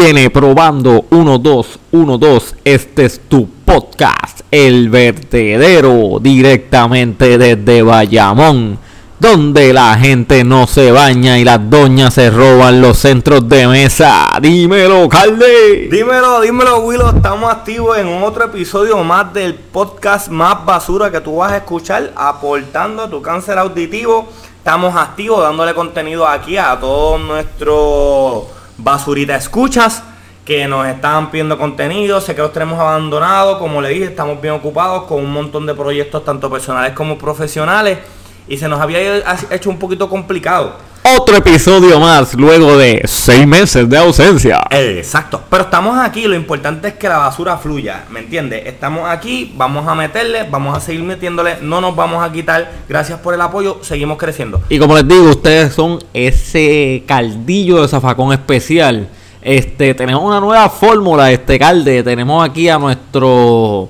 viene probando 1, 2, 1, 2. Este es tu podcast, El Vertedero, directamente desde Bayamón, donde la gente no se baña y las doñas se roban los centros de mesa. Dímelo, Calde. Dímelo, dímelo, Willow. Estamos activos en otro episodio más del podcast más basura que tú vas a escuchar, aportando a tu cáncer auditivo. Estamos activos dándole contenido aquí a todos nuestros basurita escuchas que nos están pidiendo contenido, sé que los tenemos abandonados, como le dije, estamos bien ocupados con un montón de proyectos tanto personales como profesionales y se nos había hecho un poquito complicado otro episodio más luego de seis meses de ausencia. Exacto. Pero estamos aquí, lo importante es que la basura fluya, ¿me entiendes? Estamos aquí, vamos a meterle, vamos a seguir metiéndole, no nos vamos a quitar. Gracias por el apoyo, seguimos creciendo. Y como les digo, ustedes son ese caldillo de zafacón especial. Este, tenemos una nueva fórmula, este calde. Tenemos aquí a nuestro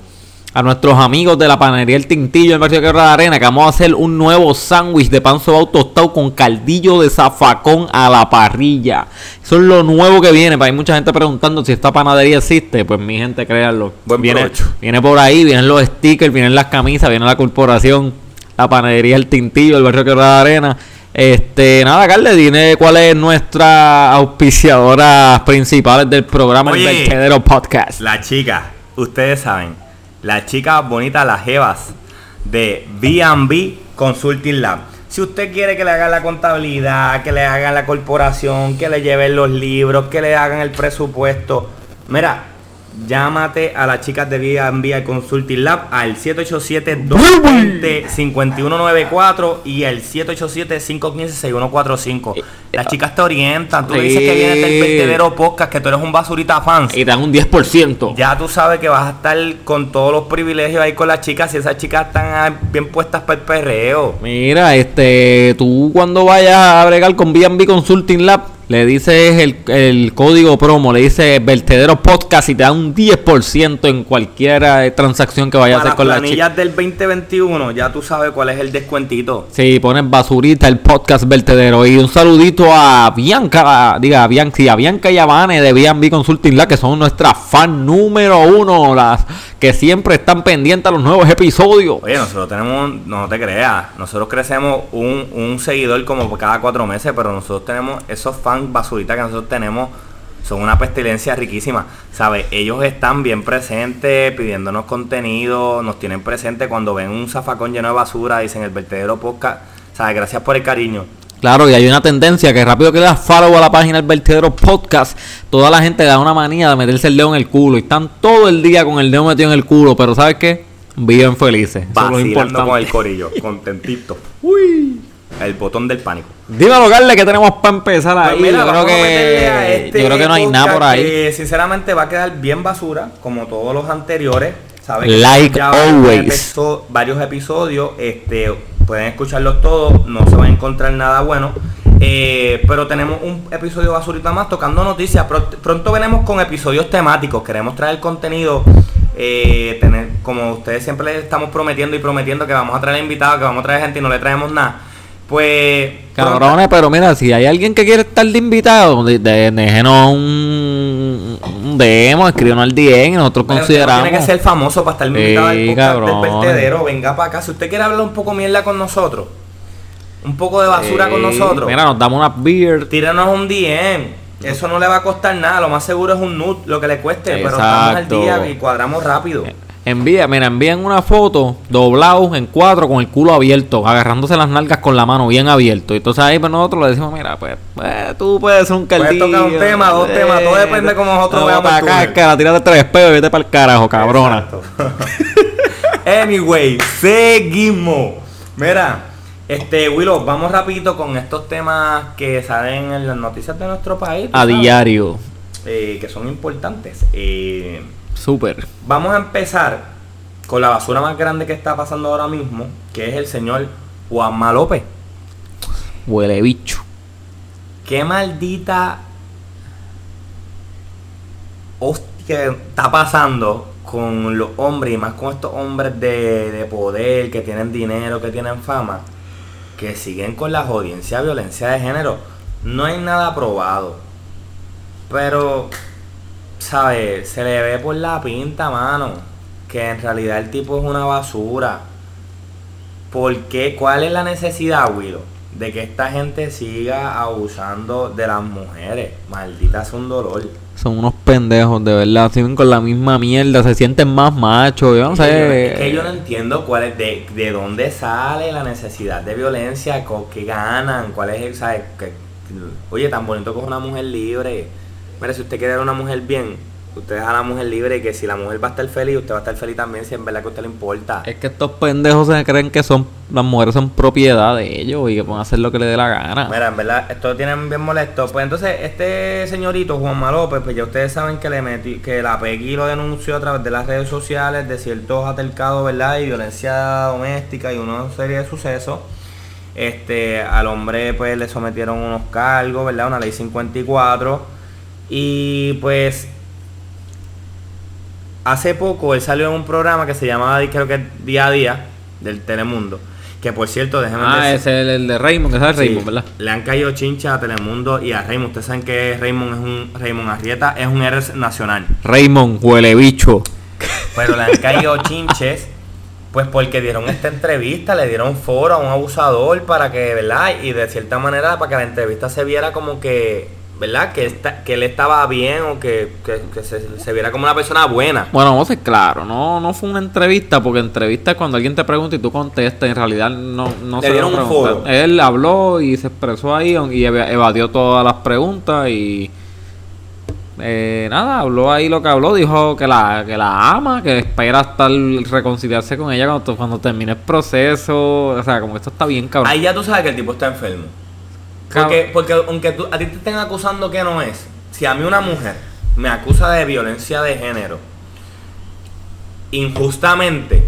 a nuestros amigos de la panadería El Tintillo en Barrio de la Arena que vamos a hacer un nuevo sándwich de pan sobao tostado con caldillo de zafacón a la parrilla. Eso es lo nuevo que viene. Hay mucha gente preguntando si esta panadería existe. Pues mi gente, créanlo. viene, viene por ahí, vienen los stickers, vienen las camisas, viene la corporación, la panadería El Tintillo, el Barrio de la Arena. Este, nada, Carle, dime cuál es nuestra auspiciadora principal del programa El Vertedero Podcast. La chica, ustedes saben las chicas bonitas, las jevas de B&B Consulting Lab. Si usted quiere que le hagan la contabilidad, que le hagan la corporación, que le lleven los libros, que le hagan el presupuesto, mira, llámate a las chicas de B&B Consulting Lab al 787-220-5194 y el 787-515-6145. Las chicas te orientan. Tú dices que vienes del vertedero podcast, que tú eres un basurita fans. Y dan un 10%. Ya tú sabes que vas a estar con todos los privilegios ahí con las chicas. Y esas chicas están bien puestas para el perreo. Mira, este, tú cuando vayas a bregar con B&B Consulting Lab le dices el, el, código promo, le dices vertedero podcast y te da un 10% en cualquier eh, transacción que vayas a hacer con la chica. del 2021, ya tú sabes cuál es el descuentito. Sí, pones basurita el podcast vertedero. Y un saludito a Bianca, diga, a Bianca, a Bianca y a Vane de B&B Consulting Lab, que son nuestras fan número uno, las que siempre están pendientes a los nuevos episodios. Oye, nosotros tenemos, no te creas, nosotros crecemos un, un seguidor como cada cuatro meses, pero nosotros tenemos esos fans basurita que nosotros tenemos son una pestilencia riquísima. ¿Sabes? Ellos están bien presentes, pidiéndonos contenido, nos tienen presente cuando ven un zafacón lleno de basura, dicen el vertedero podcast. ¿Sabes? Gracias por el cariño. Claro, y hay una tendencia que rápido que le das follow a la página del vertedero podcast, toda la gente da una manía de meterse el dedo en el culo y están todo el día con el dedo metido en el culo, pero ¿sabes qué? Viven felices. Vacilando con el corillo, contentito. Uy el botón del pánico. Dímelo, Carle, que tenemos para empezar pues ahí. yo, creo que, este yo creo que no hay nada por ahí. sinceramente va a quedar bien basura, como todos los anteriores. ¿Saben? Like ya always. Varios episodios, este, pueden escucharlos todos, no se va a encontrar nada bueno. Eh, pero tenemos un episodio basurita más tocando noticias. Pronto venimos con episodios temáticos. Queremos traer contenido. Eh, tener, como ustedes siempre les estamos prometiendo y prometiendo que vamos a traer invitados, que vamos a traer gente y no le traemos nada pues. Cabrones, pero mira, si hay alguien que quiere estar de invitado, déjenos un, un demo, escríbanos al DM y nosotros consideramos. Tiene que ser famoso para estar invitado al podcast del vertedero. Venga para acá. Si usted quiere hablar un poco mierda con nosotros, un poco de basura con nosotros. Mira, nos damos una beer. Tíranos un DM. Eso no le va a costar nada. Lo más seguro es un nude, lo que le cueste. Pero estamos al día y cuadramos rápido. Eh, Envía, mira, envían una foto doblado en cuatro con el culo abierto, agarrándose las nalgas con la mano bien abierto. Y entonces ahí pues nosotros le decimos, mira, pues, pues tú puedes ser un caldillo. Puedes tocar un tema, dos temas, todo depende de cómo nosotros no, veamos. Para acá, tira de tres pedos y vete para el carajo, cabrona. anyway, seguimos. Mira, este, Willow, vamos rapidito con estos temas que salen en las noticias de nuestro país. A diario. Eh, que son importantes. Eh Súper. Vamos a empezar con la basura más grande que está pasando ahora mismo, que es el señor Juanma López. Huele bicho. Qué maldita hostia está pasando con los hombres y más con estos hombres de, de poder, que tienen dinero, que tienen fama, que siguen con la jodiencia, violencia de género. No hay nada probado. Pero ¿sabes? Se le ve por la pinta, mano, que en realidad el tipo es una basura. ¿Por qué? ¿Cuál es la necesidad, Willow? De que esta gente siga abusando de las mujeres. Maldita es un dolor. Son unos pendejos, de verdad. Siguen con la misma mierda. Se sienten más machos. Yo no Es que yo- sé. es que yo no entiendo cuál es, de, de dónde sale la necesidad de violencia, co- qué ganan, cuál es el, ¿sabes? Que- oye, tan bonito es una mujer libre. Mira, si usted quiere ver una mujer bien, usted deja a la mujer libre y que si la mujer va a estar feliz, usted va a estar feliz también si en verdad que a usted le importa. Es que estos pendejos se creen que son las mujeres son propiedad de ellos y que pueden hacer lo que les dé la gana. Mira, en verdad, esto tiene bien molesto. Pues entonces, este señorito, Juanma López, pues ya ustedes saben que le metí, que la Peggy lo denunció a través de las redes sociales de ciertos altercados, ¿verdad? Y violencia doméstica y una serie de sucesos. Este, al hombre pues le sometieron unos cargos, ¿verdad? Una ley 54. Y pues hace poco él salió en un programa que se llamaba, creo que Día a Día, del Telemundo. Que por cierto, déjenme Ah, decir- ese es el, el de Raymond, que sabe Sí, Raymond, ¿verdad? Le han caído chinchas a Telemundo y a Raymond. Ustedes saben que Raymond es un Raymond Arrieta es un héroe nacional. Raymond, huele bicho. Pero le han caído chinches pues porque dieron esta entrevista, le dieron foro a un abusador para que, ¿verdad? Y de cierta manera para que la entrevista se viera como que, ¿verdad? Que, esta- que él estaba bien o que, que- que se, se viera como una persona buena. Bueno, vamos a ser claros, no, no fue una entrevista, porque entrevista es cuando alguien te pregunta y tú contestas, en realidad no, no Le se dieron lo un foro. Él habló y se expresó ahí y eva- evadió todas las preguntas y eh, nada, habló ahí lo que habló, dijo que la, que la ama, que espera hasta reconciliarse con ella cuando, cuando termine el proceso, o sea, como esto está bien cabrón. Ahí ya tú sabes que el tipo está enfermo. Porque, porque aunque tú- a ti te estén acusando que no es, si a mí una mujer me acusa de violencia de género, injustamente,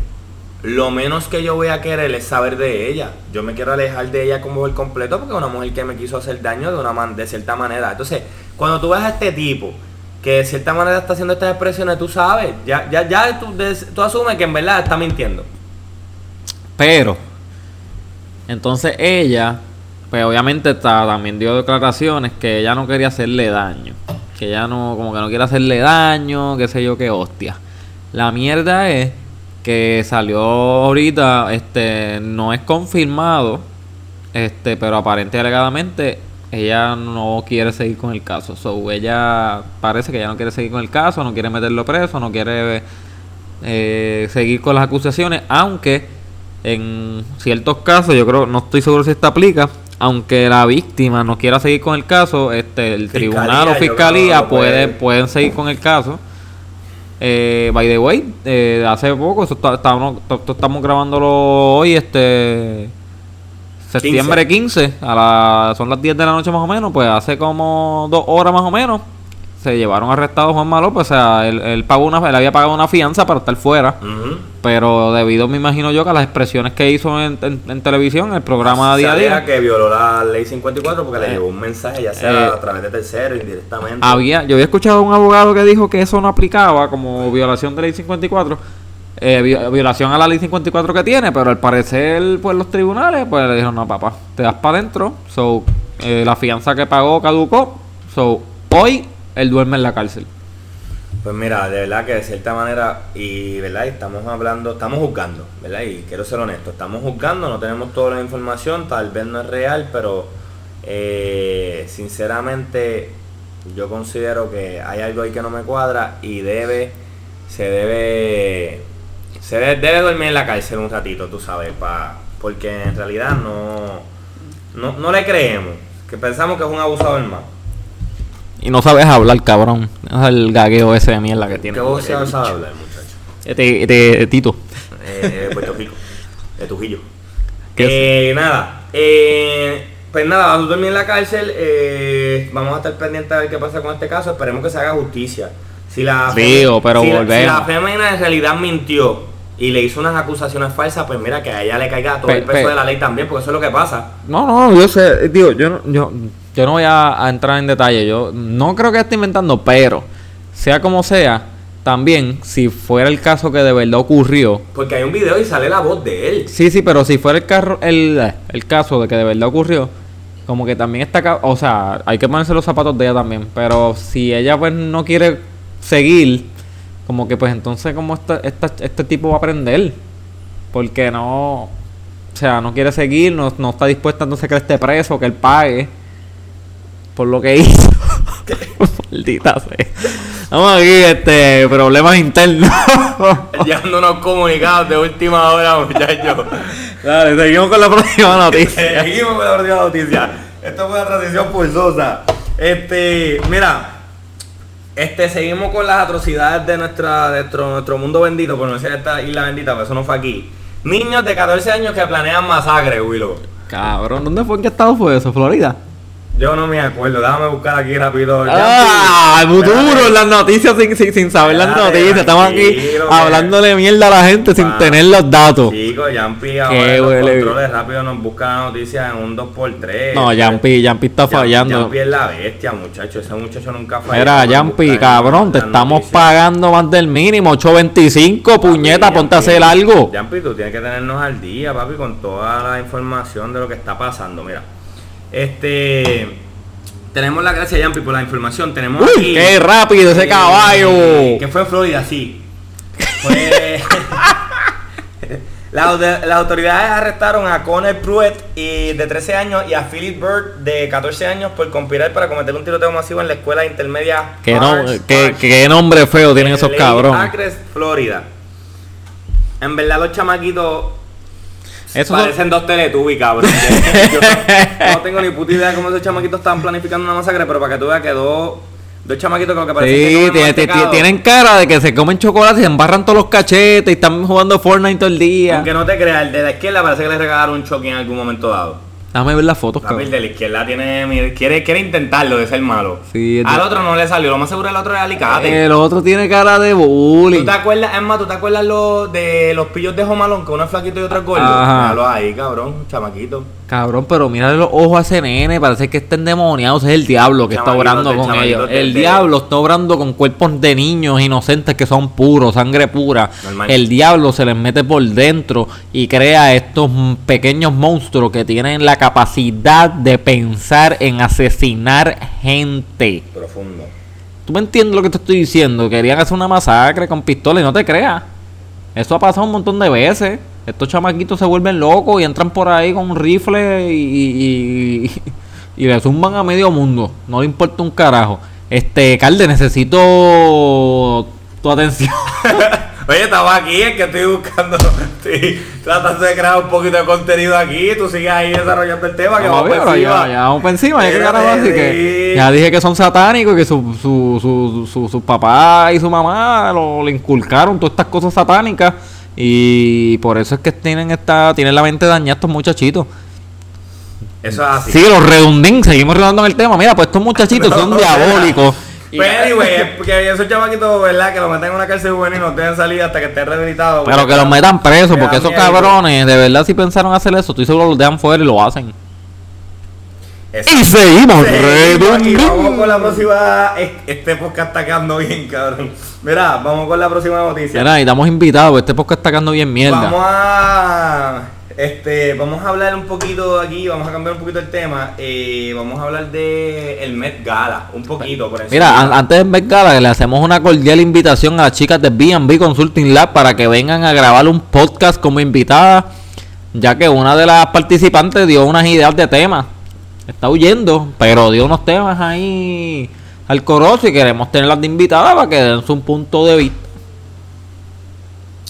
lo menos que yo voy a querer es saber de ella. Yo me quiero alejar de ella como por completo porque es una mujer que me quiso hacer daño de una man- de cierta manera. Entonces, cuando tú ves a este tipo que de cierta manera está haciendo estas expresiones, tú sabes, ya, ya, ya tú, tú asumes que en verdad está mintiendo. Pero, entonces ella, pues obviamente ta- también dio declaraciones que ella no quería hacerle daño. Que ella no, como que no quiere hacerle daño, qué sé yo, qué hostia. La mierda es que salió ahorita, este, no es confirmado, este, pero aparente alegadamente ella no quiere seguir con el caso. So, ella parece que ella no quiere seguir con el caso, no quiere meterlo preso, no quiere eh, seguir con las acusaciones, aunque en ciertos casos, yo creo, no estoy seguro si esto aplica, aunque la víctima no quiera seguir con el caso, este, el Fiscalía, tribunal o fiscalía puede- puede, pueden seguir con el caso. Eh, by the way, eh, hace poco, eso está- to- estamos grabándolo hoy, este septiembre 15, a la, son las 10 de la noche más o menos, pues hace como dos horas más o menos, se llevaron arrestados a Juan López, o sea, él, él pagó una, él había pagado una fianza para estar fuera, pero debido, me imagino yo, que a las expresiones que hizo en, en- en televisión, el programa día a día, que violó la ley 54 porque Eh, le llevó un mensaje, ya sea eh, a través de tercero, indirectamente. había, yo había escuchado a un abogado que dijo que eso no aplicaba como violación de ley 54, eh, vi- violación a la ley 54 que tiene, pero al parecer, pues los tribunales, pues le dijeron, no, papá, te das para adentro, so, eh, la fianza que pagó caducó, so, hoy él duerme en la cárcel. Pues mira, de verdad que de cierta manera, y verdad, estamos hablando, estamos juzgando, ¿verdad? Y quiero ser honesto, estamos juzgando, no tenemos toda la información, tal vez no es real, pero eh, sinceramente yo considero que hay algo ahí que no me cuadra y debe, se debe, se debe, debe dormir en la cárcel un ratito, tú sabes, pa, porque en realidad no, no, no le creemos, que pensamos que es un abusador más. Y no sabes hablar, cabrón. Es el gagueo ese de mierda que tiene. ¿Qué vos sabes hablar, muchacho? Este, este, Tito. eh, Puerto Rico, de Trujillo. ¿Qué Eh, nada, eh, pues nada, vas a dormir en la cárcel. eh, vamos a estar pendientes a ver qué pasa con este caso. Esperemos que se haga justicia. Si la, Digo, pero si si la fémina en realidad mintió y le hizo unas acusaciones falsas, pues mira que a ella le caiga todo el peso pe- de la ley también, porque eso es lo que pasa. No, no, yo sé, digo, yo no, yo, yo no voy a, a entrar en detalle. Yo no creo que esté inventando, pero sea como sea, también si fuera el caso que de verdad ocurrió, Porque hay un video y sale la voz de él. sí, sí, pero si fuera el carro, el, el caso de que de verdad ocurrió, como que también está, o sea, hay que ponerse los zapatos de ella también. Pero si ella pues no quiere seguir, como que pues entonces como esta, esta- este tipo va a aprender. Porque no, o sea, no quiere seguir, no, no está dispuesta entonces que él esté preso, que él pague por lo que hizo. Maldita sea. Vamos aquí, este, problemas internos. Llevando unos comunicados de última hora, muchachos. Dale, seguimos con la próxima noticia. Seguimos con la próxima noticia. Esto fue una transición pulsosa. Este, mira. Este, seguimos con las atrocidades de nuestra, nuestro, nuestro mundo bendito, por no decir esta isla bendita, pero eso no fue aquí. Niños de 14 años que planean masacre, Willow. Cabrón, ¿dónde fue? ¿En qué estado fue eso? ¿Florida? Yo no me acuerdo, déjame buscar aquí rápido. ¡Ah! Espérate. en las noticias sin, sin, sin saber las noticias. Estamos aquí hablándole mierda a la gente sin tener los datos. Chico, Yampi ahora los controles rápido nos busca la noticia en un 2x3. No, Yampi, Yampi está fallando. Yampi es la bestia, muchacho. Ese muchacho nunca falla. Mira, Yampi, cabrón, te estamos pagando más del mínimo. 8.25, puñeta, ponte a hacer algo. Yampi, tú tienes que tenernos al día, papi, con toda la información de lo que está pasando. Mira, este. Tenemos la gracia, Yampi, por la información. Tenemos Uy, aquí. qué rápido ese eh, caballo. Que fue en Florida, sí. Fue. Las auto- las autoridades arrestaron a Connor Pruitt y de 13 años y a Philip Bird de 14 años por conspirar para cometer un tiroteo masivo en la escuela intermedia. Qué, no- qué- nombre feo tienen en esos cabrones. Florida. En verdad los chamaquitos Son- parecen dos Teletubbies, cabrón. Yo no, no tengo ni puta idea de cómo esos chamaquitos estaban planificando una masacre, pero para que tú veas que dos, dos chamaquitos que lo que parece que Sí, tienen cara de que se comen chocolate y se embarran todos los cachetes y están jugando Fortnite todo el día. Aunque no te creas, el de la izquierda parece que le regalaron un choque en algún momento dado. Déjame ver las fotos, Papi, el de la izquierda tiene, quiere, quiere intentarlo de ser malo. Sí, de- Al otro no le salió, lo más seguro el otro era alicate. El otro tiene cara de ¿Tú bullying. te acuerdas, más, tú te acuerdas lo, de los pillos de Jomalón, que uno es flaquito y otro es gordo? Ajá. Míralo ahí, cabrón, chamaquito. Cabrón, pero mírale los ojos a ese nene, parece que está endemoniado, ese es el diablo que está obrando de- con ellos. de- El diablo está obrando con cuerpos de niños inocentes que son puros, sangre pura. Normal. El diablo se les mete por dentro y crea estos pequeños monstruos que tienen la capacidad de pensar en asesinar gente. Profundo. ¿Tú me entiendes lo que te estoy diciendo? Querían hacer una masacre con pistola y no te creas. Eso ha pasado un montón de veces. Estos chamaquitos se vuelven locos y entran por ahí con un rifle y, y, y- y le zumban a medio mundo. No le importa un carajo. Este, Calde, necesito tu atención. Oye, estaba aquí, es que estoy buscando, estoy tratando de crear un poquito de contenido aquí, tú sigues ahí desarrollando el tema, que Vamos encima. ya, ya vamos para encima. Ya, que Espérate, carajo, así que sí. ya dije que son satánicos y que su, su, su, su, su papá y su mamá lo, le inculcaron todas estas cosas satánicas. Y por eso es que tienen esta tienen la mente dañada estos muchachitos. Eso es así. Sí, los redundín, seguimos redundando en el tema. Mira, pues estos muchachitos son No, diabólicos. Pero anyway, es porque esos chamaquitos, ¿verdad? Que los meten en una cárcel juvenil y no tienen salida hasta que estén rehabilitados. Pero que los metan presos, porque esos miedo. cabrones, de verdad, si pensaron hacer eso, estoy seguro los dejan fuera y lo hacen. Exacto. Y seguimos Seguimos y vamos con la próxima. es- Este podcast está quedando bien, cabrón. Mira, vamos con la próxima noticia. Mira, necesitamos invitados, este podcast está quedando bien mierda. Vamos a. Este, vamos a hablar un poquito aquí, vamos a cambiar un poquito el tema. eh, vamos a hablar de el Met Gala, un poquito por encima. Mira, an- antes de empezar, le hacemos una cordial invitación a las chicas de B&B Consulting Lab para que vengan a grabar un podcast como invitada, ya que una de las participantes dio unas ideas de temas. Está huyendo, pero dio unos temas ahí al corozo y queremos tenerlas de invitada para que den su punto de vista.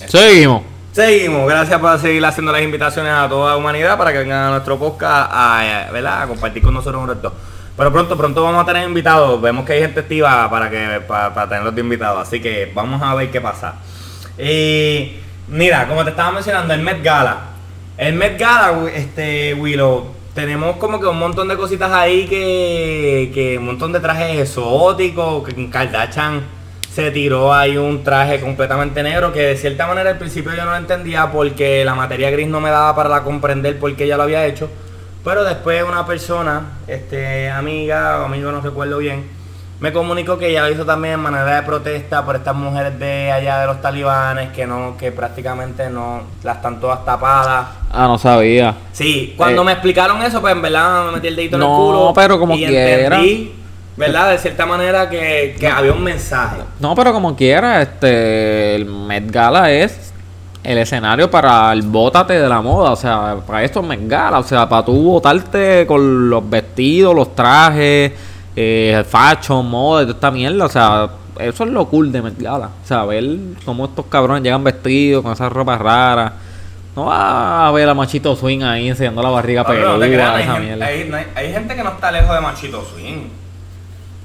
Seguimos. Seguimos, gracias por seguir haciendo las invitaciones a toda la humanidad para que vengan a nuestro podcast a, eh, a compartir con nosotros un reto. Pero pronto, pronto vamos a tener invitados. Vemos que hay gente activa para que para, para tenerlos de invitados. Así que vamos a ver qué pasa. Y mira, como te estaba mencionando, el Met Gala. El Met Gala, este Willow, tenemos como que un montón de cositas ahí que, que un montón de trajes exóticos, que Kardashian se tiró ahí un traje completamente negro que de cierta manera al principio yo no lo entendía porque la materia gris no me daba para comprender por qué ella lo había hecho. Pero después una persona, este amiga o amigo, no recuerdo bien, me comunicó que ella lo hizo también en manera de protesta por estas mujeres de allá de los talibanes que no, que prácticamente no, las están todas tapadas. Ah, no sabía. Sí, cuando Eh. me explicaron eso, pues en verdad me metí el dedito en el No, culo. pero como y quiera. entendí ¿Verdad? De cierta manera que, que había un mensaje. No, pero como quiera, este, el Met Gala es el escenario para el bótate de la moda, o sea, para esto es Met Gala, o sea, para tú botarte con los vestidos, los trajes, eh, fashion, moda, toda esta mierda, o sea, eso es lo cool de Met Gala, o sea, ver cómo estos cabrones llegan vestidos con esas ropas raras. No va a ver a Machito Swing ahí enseñando la barriga no peluda, hay, mierda. no hay- hay gente que no está lejos de Machito Swing.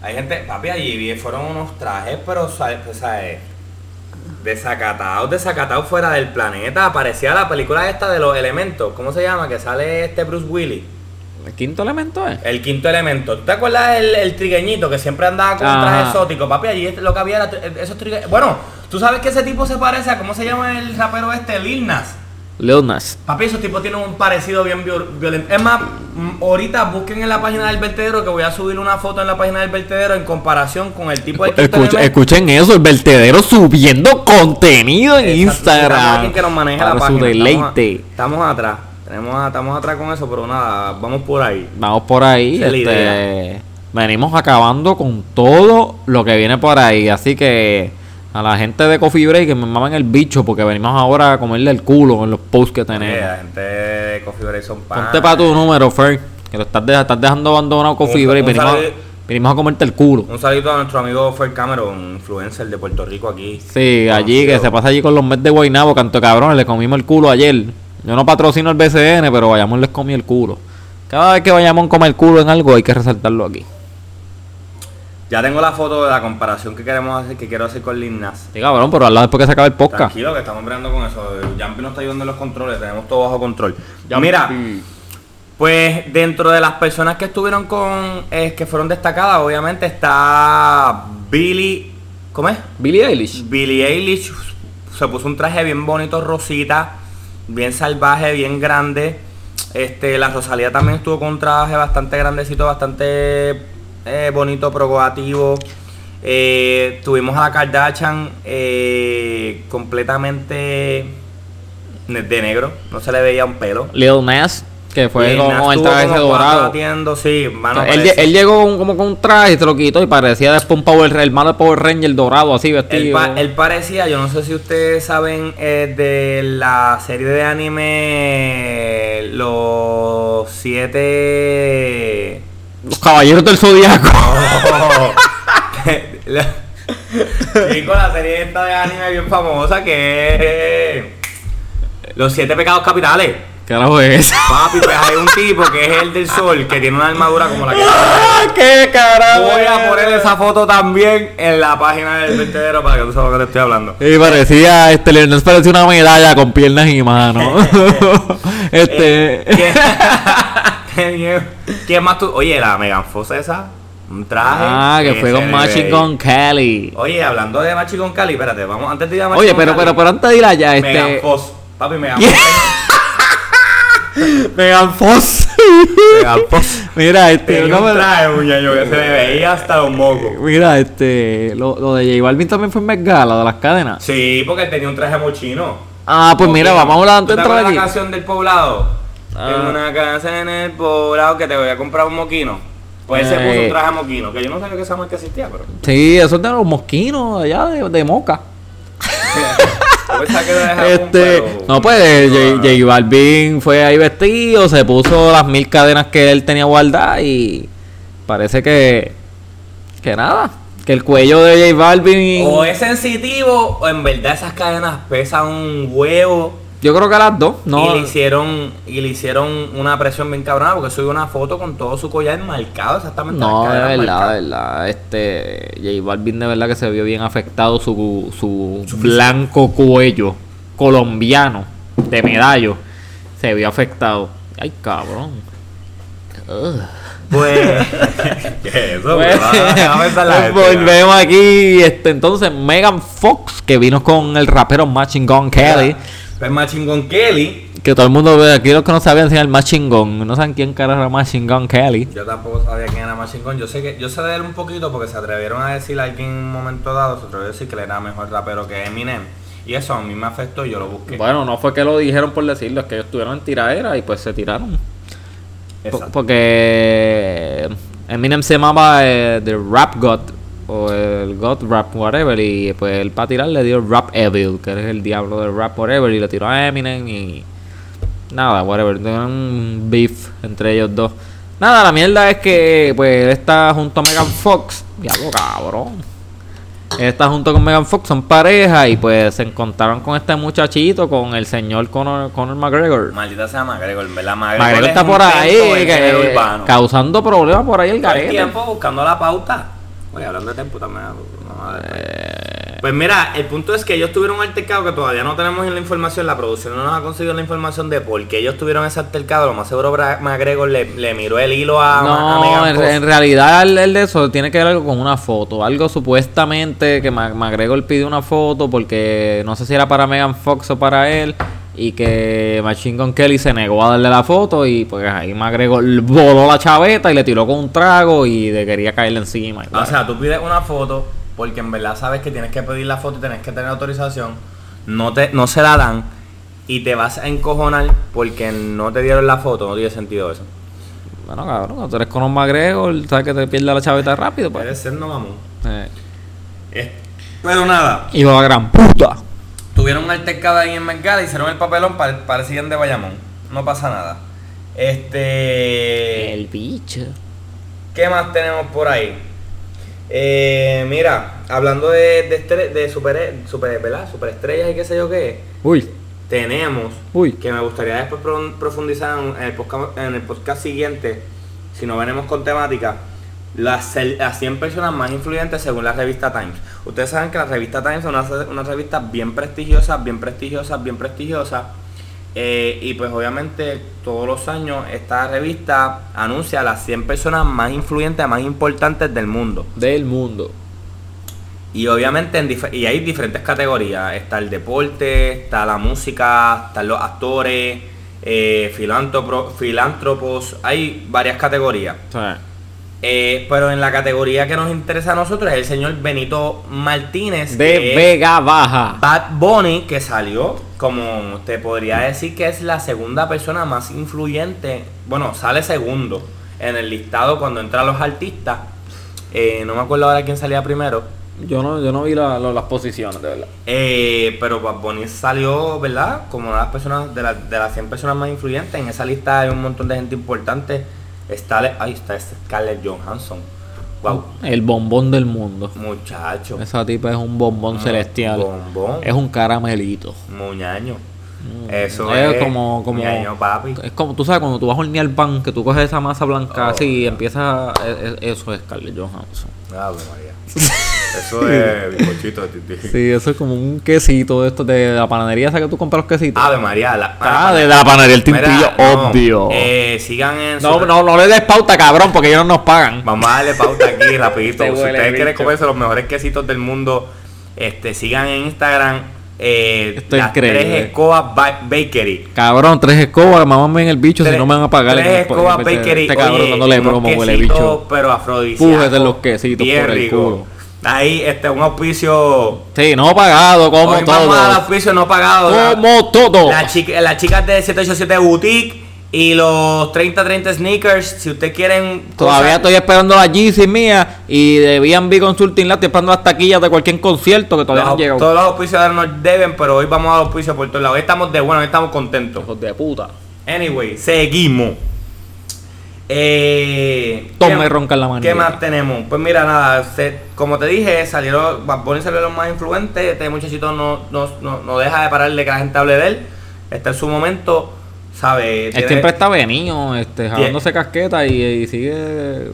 Hay gente, papi, allí fueron unos trajes, pero, ¿sabes? Pues, ¿sabes? Desacatados, desacatados fuera del planeta. Parecía la película esta de los elementos. ¿Cómo se llama? Que sale este Bruce Willis. ¿El quinto elemento es? El quinto elemento. ¿Tú te acuerdas el, el trigueñito que siempre andaba con un traje Ajá. exótico? Papi, allí lo que había era esos trigue- Bueno, tú sabes que ese tipo se parece a, ¿cómo se llama el rapero este? Lil Nas. Lil Nas. Papi, esos tipos tienen un parecido bien viol- violento. Es más, ahorita busquen en la página del vertedero que voy a subir una foto en la página del vertedero en comparación con el tipo de Escucha- escuchen eso, el vertedero subiendo contenido en Instagram. Alguien que nos maneja para la su página. Deleite. estamos atrás. Tenemos, estamos atrás con eso, pero nada, vamos por ahí. Vamos por ahí. Este, venimos acabando con todo lo que viene por ahí. Así que a la gente de Coffee Break que me maman el bicho porque venimos ahora a comerle el culo en los posts que tenemos. la gente de Coffee Break son panas. Ponte para tu número, Fer. Que lo estás, de- estás dejando abandonado Coffee Un- Break. un Venimos, a- venimos a comerte el culo. Un saludo a nuestro amigo Fer Cameron, influencer de Puerto Rico aquí. Sí, allí que se pasa allí con los Mets de Guaynabo, canto cabrones, le comimos el culo ayer. Yo no patrocino el BCN, pero vayamos les comí el culo. Cada vez que vayamos a comer el culo en algo hay que resaltarlo aquí. Ya tengo la foto de la comparación que queremos hacer, que quiero hacer con Lil Nas. Sí, cabrón, pero habla después que se acabe el podcast. Tranquilo, que estamos bregando con eso. Jampi nos está ayudando en los controles, tenemos todo bajo control. Mira, pues dentro de las personas que estuvieron con, eh, que fueron destacadas, obviamente está Billy, ¿cómo es? Billie Eilish. Billie Eilish se puso un traje bien bonito, rosita, bien salvaje, bien grande. Este, la Rosalía también estuvo con un traje bastante grandecito, bastante eh, bonito, provocativo. Eh, tuvimos a la Kardashian eh, completamente de negro, no se le veía un pelo. Lil Nas, que fue Lil como el traje como dorado. batiendo, sí, mano, él, él llegó con- como con un traje y se lo quitó y parecía después un Power, el malo de Power Ranger dorado así Él, vestido. pa- él parecía, yo no sé si ustedes saben eh, de la serie de anime Los Siete... Los caballeros del zodiaco. Con la serie esta de anime bien famosa que es Los Siete Pecados Capitales. ¿Qué carajo es? Papi, pues hay un tipo que es el del sol, que tiene una armadura como la que... ¡Ah, ¡Qué carajo! Voy a poner esa foto también en la página del vertedero para que tú sepas lo que te estoy hablando. Y parecía, este, Nas parecía una medalla con piernas y manos. este. ¿Quién, Qué miedo. ¿Quién más tú? Oye, la Megan Fox esa, un traje. ah, que fue con Machine. Gun Kelly. Oye, hablando de Machine Gun Cali, espérate, vamos, antes de ir a Machine Oye, pero, Cali, pero, pero antes de ir allá, Megan este. Fox. Papi, Megan. Fox. Megan Fox. Megan Fox. Mira, este. Tenía no un me- traje, muñeño, que se le veía hasta los mocos. Mira, este. Lo, lo de J Balvin también fue en Met Gala, de las cadenas. Sí, porque tenía un traje mochino. Ah, pues mira, vamos a hablar ¿tú antes de entrar aquí. la canción del poblado? Ah. Tengo una casa en el poblado que te voy a comprar un moquino. Pues se puso Eh. un traje moquino, que yo no sabía que esa marca existía, pero. Sí, eso es de los mosquinos allá de, de Moca. Japón, Este, no pues No, J, J Balvin fue ahí vestido, se puso las mil cadenas que él tenía guardadas y parece que que nada, que el cuello de J Balvin O es sensitivo o en verdad esas cadenas pesan un huevo yo creo que las dos, no y le hicieron y le hicieron una presión bien cabrona porque subió una foto con todo su collar marcado exactamente no, de verdad, de verdad, este J Balvin de verdad que se vio bien afectado su, su blanco cuello colombiano de medallo se vio afectado. Ay, cabrón. Ugh. Pues ¿Qué es eso? Pues, gente, volvemos aquí. Este, entonces, Megan Fox, que vino con el rapero Machine Gun Kelly. Pues Machine Gun Kelly Que todo el mundo ve aquí, los que no sabían enseñar Machine Gun. No saben quién carajo era Machine Gun Kelly. Yo tampoco sabía quién era Machine Gun. Yo sé que yo sé de él un poquito porque se atrevieron a decir a alguien en un momento dado, se atrevió a decir que él era mejor rapero que Eminem. Y eso a mí me afectó y yo lo busqué. Bueno, no fue que lo dijeron por decirlo, es que ellos estuvieron en tiradera y pues se tiraron. Exacto. Porque Eminem se llamaba eh, The Rap God o el God Rap whatever y pues él para tirar le dio Rap Evil, que es el diablo del rap whatever y le tiró a Eminem y nada, whatever, un beef entre ellos dos. Nada, la mierda es que pues él está junto a Megan Fox, diablo cabrón. Él está junto con Megan Fox, son pareja y pues se encontraron con este muchachito, con el señor Conor, Conor McGregor. Maldita sea McGregor, ¿verdad? McGregor, McGregor es está por ahí, que- causando problemas por ahí el garete. tiempo buscando la pauta. Oye, hablando de tiempo también. Eh, Pues mira, el punto es que ellos tuvieron un altercado que todavía no tenemos la información, la producción no nos ha conseguido la información de por qué ellos tuvieron ese altercado. Lo más seguro McGregor le, le miró el hilo a, a No, Megan en, en realidad el, el de eso tiene que ver algo con una foto. Algo supuestamente que McGregor pidió una foto porque no sé si era para Megan Fox o para él. Y que Machine Gun Kelly se negó a darle la foto y pues ahí McGregor voló la chaveta y le tiró con un trago y le quería caerle encima. y O bueno. sea, tú pides una foto porque en verdad sabes que tienes que pedir la foto y tienes que tener autorización. No, te, no se la dan y te vas a encojonar porque no te dieron la foto. No tiene sentido eso. Bueno, cabrón, cuando tú eres con un McGregor, sabes que te pierde la chaveta rápido. Pues. Puede ser no mamón. Eh, Eh, Pero nada, Hijo de gran puta. Tuvieron un altercado ahí en Mercado, hicieron el papelón, pare- parecían de Bayamón. No pasa nada. Este. El bicho. ¿Qué más tenemos por ahí? Eh, mira, hablando de, de, estre- de super, super, ¿verdad? superestrellas y qué sé yo qué, Uy, tenemos uy. que me gustaría después pro- profundizar en el, podcast, en el podcast siguiente, si no venimos con temática, las, las 100 personas más influyentes según la revista Times. Ustedes saben que la revista Times es una, una revista bien prestigiosa, bien prestigiosa, bien prestigiosa. eh, y pues obviamente todos los años esta revista anuncia a las 100 personas más influyentes, más importantes del mundo. Del mundo. Y obviamente en dif- y hay diferentes categorías. Está el deporte, está la música, están los actores, eh, filántropo- filántropos, hay varias categorías. Eh, pero en la categoría que nos interesa a nosotros es el señor Benito Martínez de Vega Baja. Bad Bunny, que salió, como te podría decir que es la segunda persona más influyente, bueno, sale segundo en el listado cuando entran los artistas. Eh, no me acuerdo ahora quién salía primero. Yo no, yo no vi la- la- las posiciones, de verdad. Eh, pero Bad Bunny salió, ¿verdad? Como una de las personas, de, la- de las 100 personas más influyentes. En esa lista hay un montón de gente importante. Está, ahí está Scarlett Johansson. Wow, El bombón del mundo. muchacho. Esa tipa es un bombón Un celestial. bombón. Es un caramelito. Muñaño. Mm, Eso es es. como, como papi. Es como, tú sabes, cuando tú vas a hornear pan, que tú coges esa masa blanca Oh. así y empiezas. e- e- Eso es Scarlett Johansson. Ave María. Eso es bizcochito de. Sí, eso es como un quesito de esto de la panadería, esa que tú compras los quesitos. Ave María. La, Ah, de la panadería El Mira, Tintillo, no, obvio. eh, sigan en no, su- no, no le des pauta, cabrón, porque ellos no nos pagan. Vamos a darle pauta aquí rapidito. Si ustedes quieren comerse los mejores quesitos del mundo, este, sigan en Instagram eh, Esto es las tres escobas Ba- bakery. Cabrón, tres escobas, mamá en el bicho, si Tres- no me van a pagar. Tres escobas bakery. Este cabrón Oye, dándole promo, huele bicho. Pero afrodisíacos. Pújete los quesitos por el culo. Ahí, este, un auspicio. Sí, no pagado, como Hoy todo. auspicio no pagado. La- Como todo. La chica- las chicas de 787 Boutique y los 3030 Sneakers, si ustedes quieren... Todavía cosas- estoy esperando la GC mía y de B&B Consulting Lab, estoy esperando las taquillas de cualquier concierto que todavía no los- han llegado. todos los auspicios nos deben, pero hoy vamos a los auspicios por todos lados. Hoy estamos de bueno, hoy estamos contentos. Hijos de puta. Anyway, seguimos. Eh, Tome ¿qué- ronca en la manita. ¿Qué más tenemos? Pues mira, nada, se- como te dije, salieron, Bad Bunny salió los más influentes. Este muchachito no, no, no, no deja de pararle que la gente hable de él. Este es su momento, Él siempre está venido, este, jalándose casqueta y, y sigue,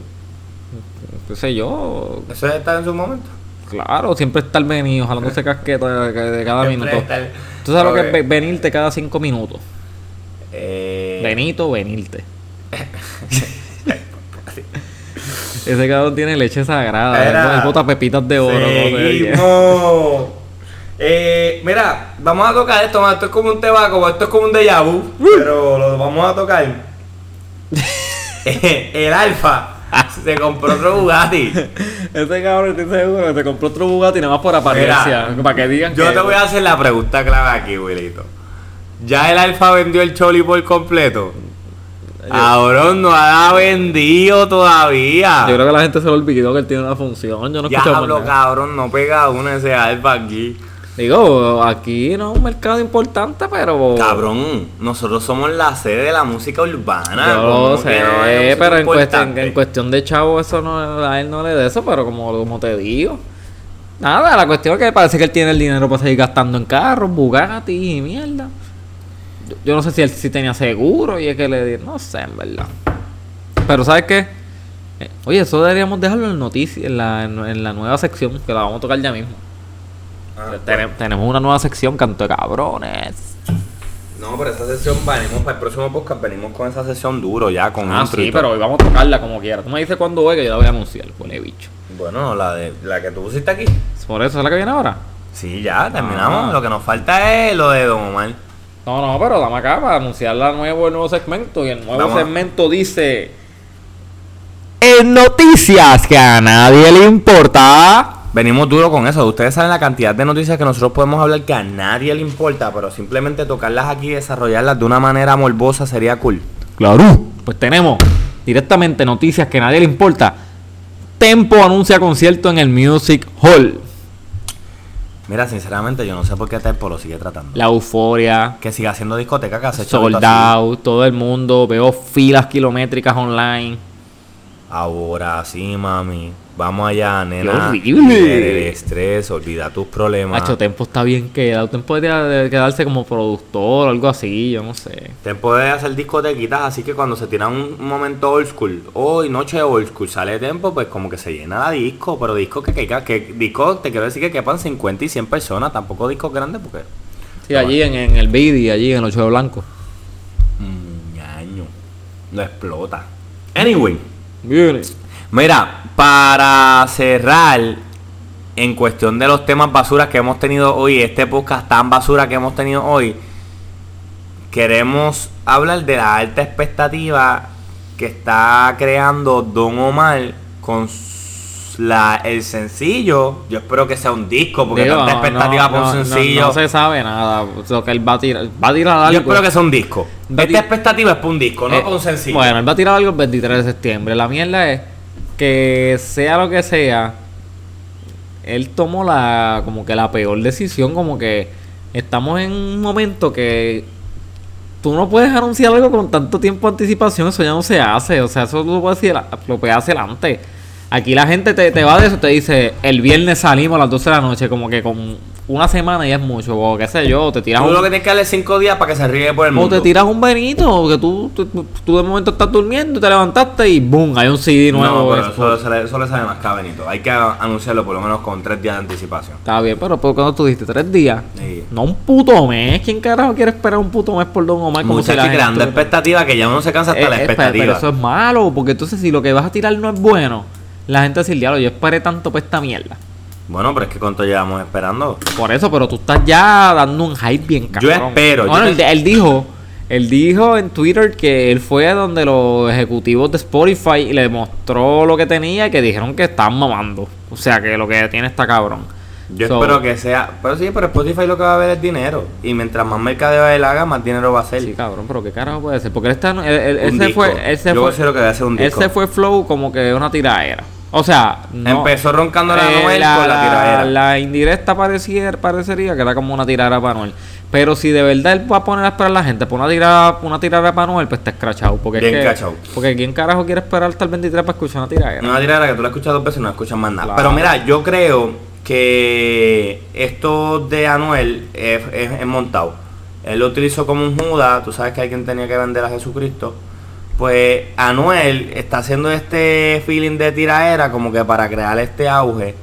qué sé yo, Eso está en su momento. claro, siempre está el venido, jalándose casqueta de, cada Siempre minuto. el- Tú sabes lo que es ve- venirte cada cinco minutos. Eh, Benito, venirte. Ese cabrón tiene leche sagrada. Él bota pepitas de oro. Seguimos. Eh, mira, vamos a tocar esto, man. esto es como un tebaco, esto es como un déjà vu, pero lo vamos a tocar. Eh, el Alfa se compró otro Bugatti. Ese cabrón estoy seguro que se compró otro Bugatti nada más por apariencia. Mira, para que digan Yo que. te voy a hacer la pregunta clave aquí, Wilito. ¿Ya el Alfa vendió el Choli por completo? Cabrón, no ha vendido todavía. Yo creo que la gente se lo olvidó que él tiene una función. Yo no ya escucho hablo, cabrón, no pega uno ese alfa aquí. Digo, aquí no es un mercado importante, pero. Cabrón, nosotros somos la sede de la música urbana. Yo ¿cómo lo sé, pero en cuestión, en cuestión de chavo, eso no, a él no le de eso, pero como, como te digo. Nada, la cuestión es que parece que él tiene el dinero para seguir gastando en carros, Bugatti y mierda. Yo, yo no sé si él sí tenía seguro y es que le di- no sé, en verdad. Pero ¿sabes qué? Eh, Oye, eso deberíamos dejarlo en noticias, en la, en, en la nueva sección, que la vamos a tocar ya mismo. Ah, Tene- tenemos una nueva sección, canto de cabrones. No, pero esa sesión venimos para el próximo podcast, venimos con esa sesión duro ya, con Ah, sí, pero hoy vamos a tocarla como quiera. Tú me dices cuándo es que yo la voy a anunciar, huele bicho. Bueno, la de la que tú pusiste aquí. ¿Por eso es la que viene ahora? Sí, ya, terminamos. Ah. Lo que nos falta es lo de Don Omar. No, no, pero dame acá para anunciar la nuevo, el nuevo segmento. Y el nuevo Vamos. segmento dice... En noticias que a nadie le importa. Venimos duro con eso. Ustedes saben la cantidad de noticias que nosotros podemos hablar que a nadie le importa, pero simplemente tocarlas aquí y desarrollarlas de una manera morbosa sería cool. Claro. Pues tenemos directamente noticias que a nadie le importa. Tempo anuncia concierto en el Music Hall. Mira, sinceramente, yo no sé por qué Tempo lo sigue tratando. La euforia. Que siga haciendo discoteca que hace chavito Sold así. out, todo el mundo. Veo filas kilométricas online. Ahora sí, mami. Vamos allá, nena. horrible. El estrés, olvida tus problemas. Macho, Tempo está bien quedado. Tempo debería de quedarse como productor o algo así, yo no sé. Tempo debe hacer discotequitas, así que cuando se tira un momento old school, hoy noche old school, sale Tempo, pues como que se llena la disco, pero disco que, que, que disco, te quiero decir que quepan 50 y 100 personas, tampoco discos grandes porque... Sí, allí en, en el Bidi, allí en el Ocho de Blanco. Mm, ñaño, no explota. Anyway, Viene. Mira, para cerrar, en cuestión de los temas basuras que hemos tenido hoy, este podcast tan basura que hemos tenido hoy, queremos hablar de la alta expectativa que está creando Don Omar con la, el sencillo. Yo espero que sea un disco, porque Digo, tanta expectativa no, por un no, sencillo. No, se sabe nada. Lo que él va a tirar. Va a tirar algo. Yo espero que sea un disco. Esta expectativa es para un disco, no Eh, para un sencillo. Bueno, él va a tirar algo el 23 de septiembre. La mierda es que sea lo que sea, él tomó la como que la peor decisión, como que estamos en un momento que tú no puedes anunciar algo con tanto tiempo de anticipación, eso ya no se hace, o sea, eso lo puedes, decir, lo puedes hacer antes. Aquí la gente te, te va de eso, te dice, el viernes salimos a las 12 de la noche, como que con una semana ya es mucho, o qué sé yo, te tiras Tú un- lo que tienes que darle cinco días para que se ríe por el o mundo. te tiras un benito, que tú, tú, tú de momento estás durmiendo, te levantaste y boom, hay un CD nuevo. No, pero Eso- eso, le- eso le sale más que a Benito. Hay que anunciarlo por lo menos con tres días de anticipación. Está bien, pero ¿por cuando tú dijiste tres días? Sí. No un puto mes. ¿Quién carajo quiere esperar un puto mes por Don Omar? Como si la gente creando tuviera- expectativa que ya uno se cansa hasta Eh, la expectativa. Pero eso es malo, porque entonces si lo que vas a tirar no es bueno, la gente diablo, yo esperé tanto por esta mierda. Bueno, pero es que cuánto llevamos esperando. Por eso, pero tú estás ya dando un hype bien Yo cabrón. espero, yo Bueno, te- él, él dijo, él dijo en Twitter que él fue a donde los ejecutivos de Spotify y le mostró lo que tenía y que dijeron que estaban mamando. O sea, que lo que tiene está cabrón. Yo So, espero que sea. Pero sí, pero Spotify lo que va a ver es dinero. Y mientras más mercadeo él haga, más dinero va a hacer. Sí, cabrón, pero qué carajo puede ser. Porque él, está, él, él- él Un se disco. fue. Él se Yo fue, considero que debe ser un él disco. se fue flow como que una tiraera. O sea, no, Empezó roncando la Eh, Noel con la tiradera. la indirecta pareciera, parecería que era como una tirada para Noel. Pero si de verdad él va a poner a esperar a la gente por una tirada, una tirada para Noel, pues está escrachado. Porque es Bien que- cachao. Porque quién carajo quiere esperar hasta el 23 para escuchar una tiradera. Una tiradera que tú la escuchas dos veces y no escuchas más nada. Claro. Pero mira, yo creo que esto de Anuel es, es- es montado. Él lo utilizó como un Judas, tú sabes que alguien tenía que vender a Jesucristo. Pues Anuel está haciendo este feeling de tiraera como que para crear este auge.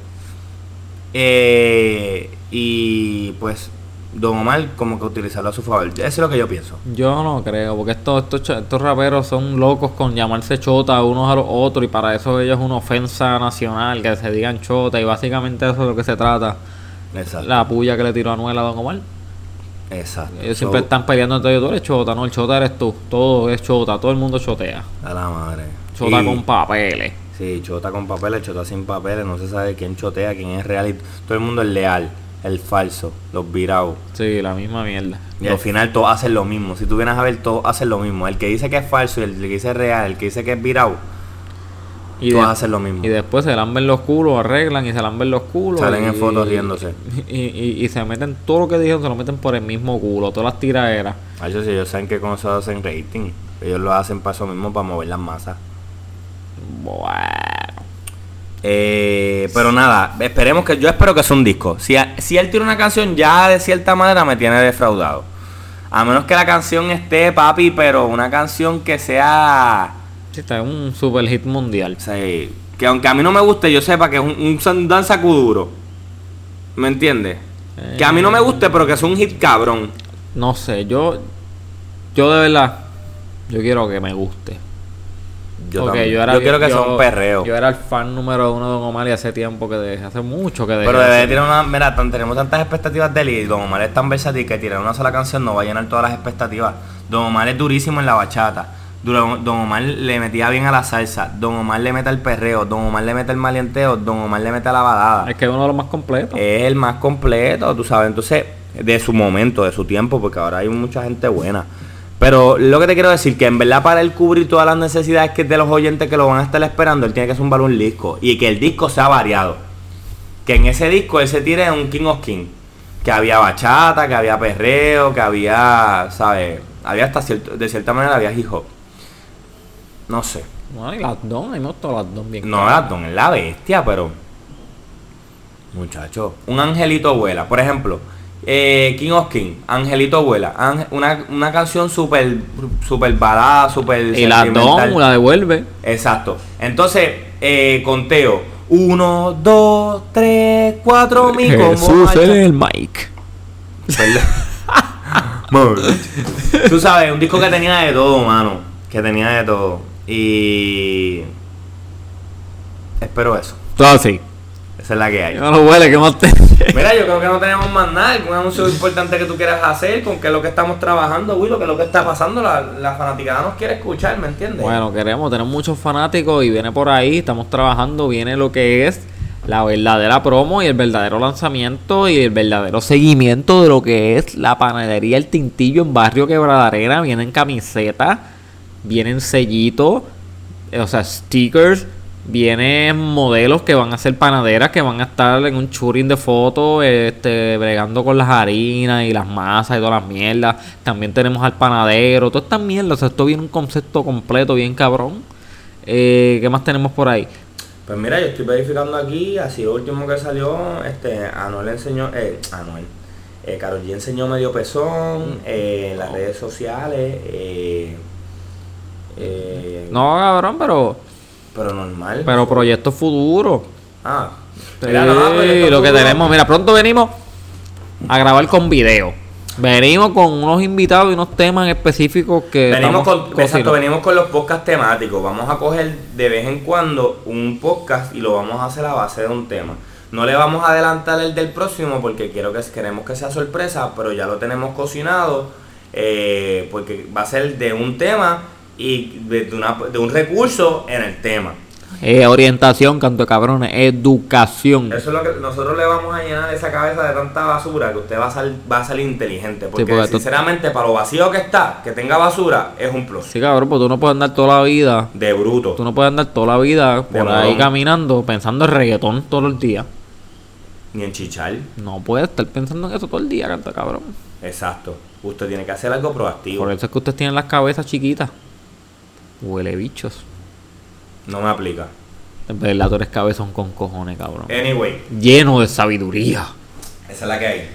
Eh, y pues Don Omar como que utilizarlo a su favor. Eso es lo que yo pienso. Yo no creo, porque estos, estos, estos raperos son locos con llamarse chota unos a los otros y para eso ellos es una ofensa nacional, que se digan chota y básicamente eso es lo que se trata. Exacto. La puya que le tiró Anuel a Don Omar. Exacto. Ellos siempre están peleando entre ellos, tú eres chota, no, el chota eres tú, todo es chota, todo el mundo chotea. A la madre. Chota Y- con papeles. Sí, chota con papeles, chota sin papeles, no se sabe quién chotea, quién es real y todo el mundo es leal. el falso, los virados. Sí, la misma mierda. Y al final todos hacen lo mismo. Si tú vienes a ver, todos hacen lo mismo. El que dice que es falso y el que dice real, el que dice que es virado, Y, todos de- hacen lo mismo. y después se lamben los culos, arreglan y se lamben los culos. Salen en fotos riéndose. Y, y- y se meten todo lo que dijeron, se lo meten por el mismo culo, todas las tiraderas. Ellos ellos saben que con eso hacen rating. Ellos lo hacen para eso mismo, para mover las masas. Bueno. Eh, pero nada, esperemos que yo espero que sea un disco. Si, si él tiene una canción, ya de cierta manera me tiene defraudado. A menos que la canción esté, papi, pero una canción que sea. Sí, está un super hit mundial. sea, que aunque a mí no me guste, yo sepa que es un, un danza duro. ¿Me entiendes? Que a mí no me guste, pero que es un hit cabrón. No sé, yo. Yo de verdad. Yo quiero que me guste. Yo, también. yo, era, Yo quiero que sea un perreo. Yo era el fan número uno de Don Omar y hace tiempo que dejé, hace mucho que dejé. Pero de debe tener una. Mira, tan- tenemos tantas expectativas de él y Don Omar es tan versátil que tirar una sola canción no va a llenar todas las expectativas. Don Omar es durísimo en la bachata. Don Omar le metía bien a la salsa. Don Omar le mete al perreo. Don Omar le mete el malienteo. Don Omar le mete a la balada. Es que es uno de los más completos. Es el más completo, tú sabes. Entonces, de su momento, de su tiempo, porque ahora hay mucha gente buena. Pero lo que te quiero decir, que en verdad para él cubrir todas las necesidades que de los oyentes que lo van a estar esperando, él tiene que zumbar un disco. Y que el disco sea variado. Que en ese disco él se tire un King of King. Que había bachata, que había perreo, que había, ¿sabes? Había hasta cierto, de cierta manera había hip hop. No sé. Bueno, y las dos, a mí me gustó las dos bien. No, Gastón es la bestia, pero. Muchacho, un angelito vuela. Por ejemplo, eh, King of King, Angelito vuela. Una, una canción súper super balada, súper. Y las sentimental. dos la devuelve. Exacto. Entonces, eh, conteo. Uno, dos, tres, cuatro, mi es el. Perdón. Tú sabes, un disco que tenía de todo, mano. Que tenía de todo. Y. Espero eso. Todo así. Esa es la que hay. No lo huele, que más te. Mira, yo creo que no tenemos más nada. Un anuncio importante que tú quieras hacer con qué es lo que estamos trabajando, Willow, qué es lo que está pasando. La, la fanaticada nos quiere escuchar, ¿me entiendes? Bueno, queremos, tenemos muchos fanáticos y viene por ahí, estamos trabajando, viene lo que es la verdadera promo y el verdadero lanzamiento y el verdadero seguimiento de lo que es la panadería El Tintillo en Barrio Quebradarena. Vienen camisetas, vienen sellitos, o sea, stickers, vienen modelos que van a ser panaderas, que van a estar en un churing de fotos, este, bregando con las harinas y las masas y todas las mierdas. También tenemos al panadero, todas estas mierdas. O sea, esto viene un concepto completo, bien cabrón. Eh, ¿Qué más tenemos por ahí? Pues mira, yo estoy verificando aquí, así lo último que salió, este, Anuel enseñó, eh, Anuel, eh, Karol G enseñó medio pezón, eh, en las redes sociales, eh, eh, No, cabrón, pero, pero normal. pero proyectos futuros. Ah, Sí, mira, no, lo que tenemos, mira, pronto venimos a grabar con video. Venimos con unos invitados y unos temas específicos que Venimos con, exacto, venimos con los podcasts temáticos. Vamos a coger de vez en cuando un podcast y lo vamos a hacer a base de un tema. No le vamos a adelantar el del próximo porque quiero que queremos que sea sorpresa, pero ya lo tenemos cocinado eh, porque va a ser de un tema y de, de una- de un recurso en el tema. Eh, orientación, canto cabrones, educación. Eso es lo que nosotros le vamos a llenar esa cabeza de tanta basura que usted va a, sal- va a salir inteligente. Porque, sinceramente, para lo vacío que está, que tenga basura es un plus. Sí, cabrón, pues tú no puedes andar toda la vida. De bruto. Tú no puedes andar toda la vida por De ahí morón. caminando pensando en reggaetón todo el día. Ni en chichar. No puedes estar pensando en eso todo el día, canta cabrón. Exacto. Usted tiene que hacer algo proactivo. Por eso es que ustedes tienen las cabezas chiquitas. Huele bichos. No me aplica. En verdad tú eres cabezón con cojones, cabrón. Anyway, Lleno de sabiduría. esa es la que hay.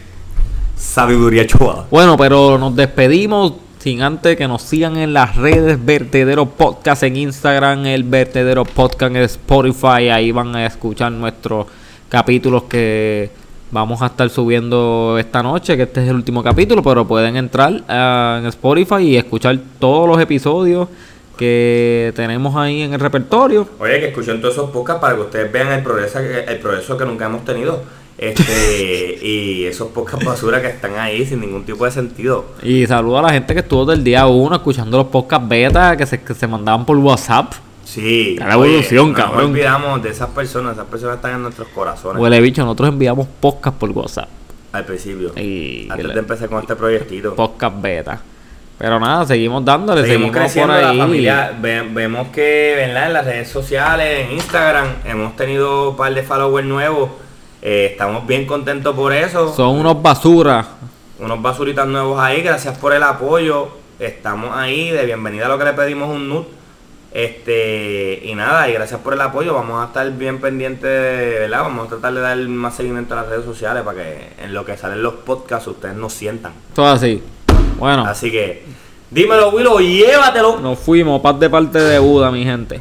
Sabiduría chua. Bueno, pero nos despedimos sin antes que nos sigan en las redes Vertedero Podcast en Instagram, el Vertedero Podcast en Spotify. Ahí van a escuchar nuestros capítulos que vamos a estar subiendo esta noche, que este es el último capítulo, pero pueden entrar ah, en Spotify y escuchar todos los episodios que tenemos ahí en el repertorio. Oye, que escuchen todos esos podcasts para que ustedes vean el progreso, el progreso que nunca hemos tenido. Este, y esos podcasts basura que están ahí sin ningún tipo de sentido. Y saludo a la gente que estuvo del día uno escuchando los podcasts beta que se, que se mandaban por WhatsApp. Sí. La evolución, no cabrón. No olvidamos de esas personas. Esas personas están en nuestros corazones. Huele bicho, nosotros enviamos podcast por WhatsApp. Al principio. Y Antes de empezar con este proyectito. podcast beta. Pero nada, seguimos dándole, Seguimos seguimos, creciendo por la familia. Ve- vemos que ¿verdad? en las redes sociales, en Instagram, hemos tenido un par de followers nuevos. Eh, estamos bien contentos por eso. Son unos basuras. Unos basuritas nuevos ahí. Gracias por el apoyo. Estamos ahí. De bienvenida a lo que le pedimos un nut. Este, y nada, y gracias por el apoyo. Vamos a estar bien pendientes, ¿verdad? Vamos a tratar de dar más seguimiento a las redes sociales para que en lo que salen los podcasts ustedes nos sientan. Todo así. Bueno, Así que, dímelo, Willow, llévatelo. nos fuimos, paz de parte de Buda, mi gente.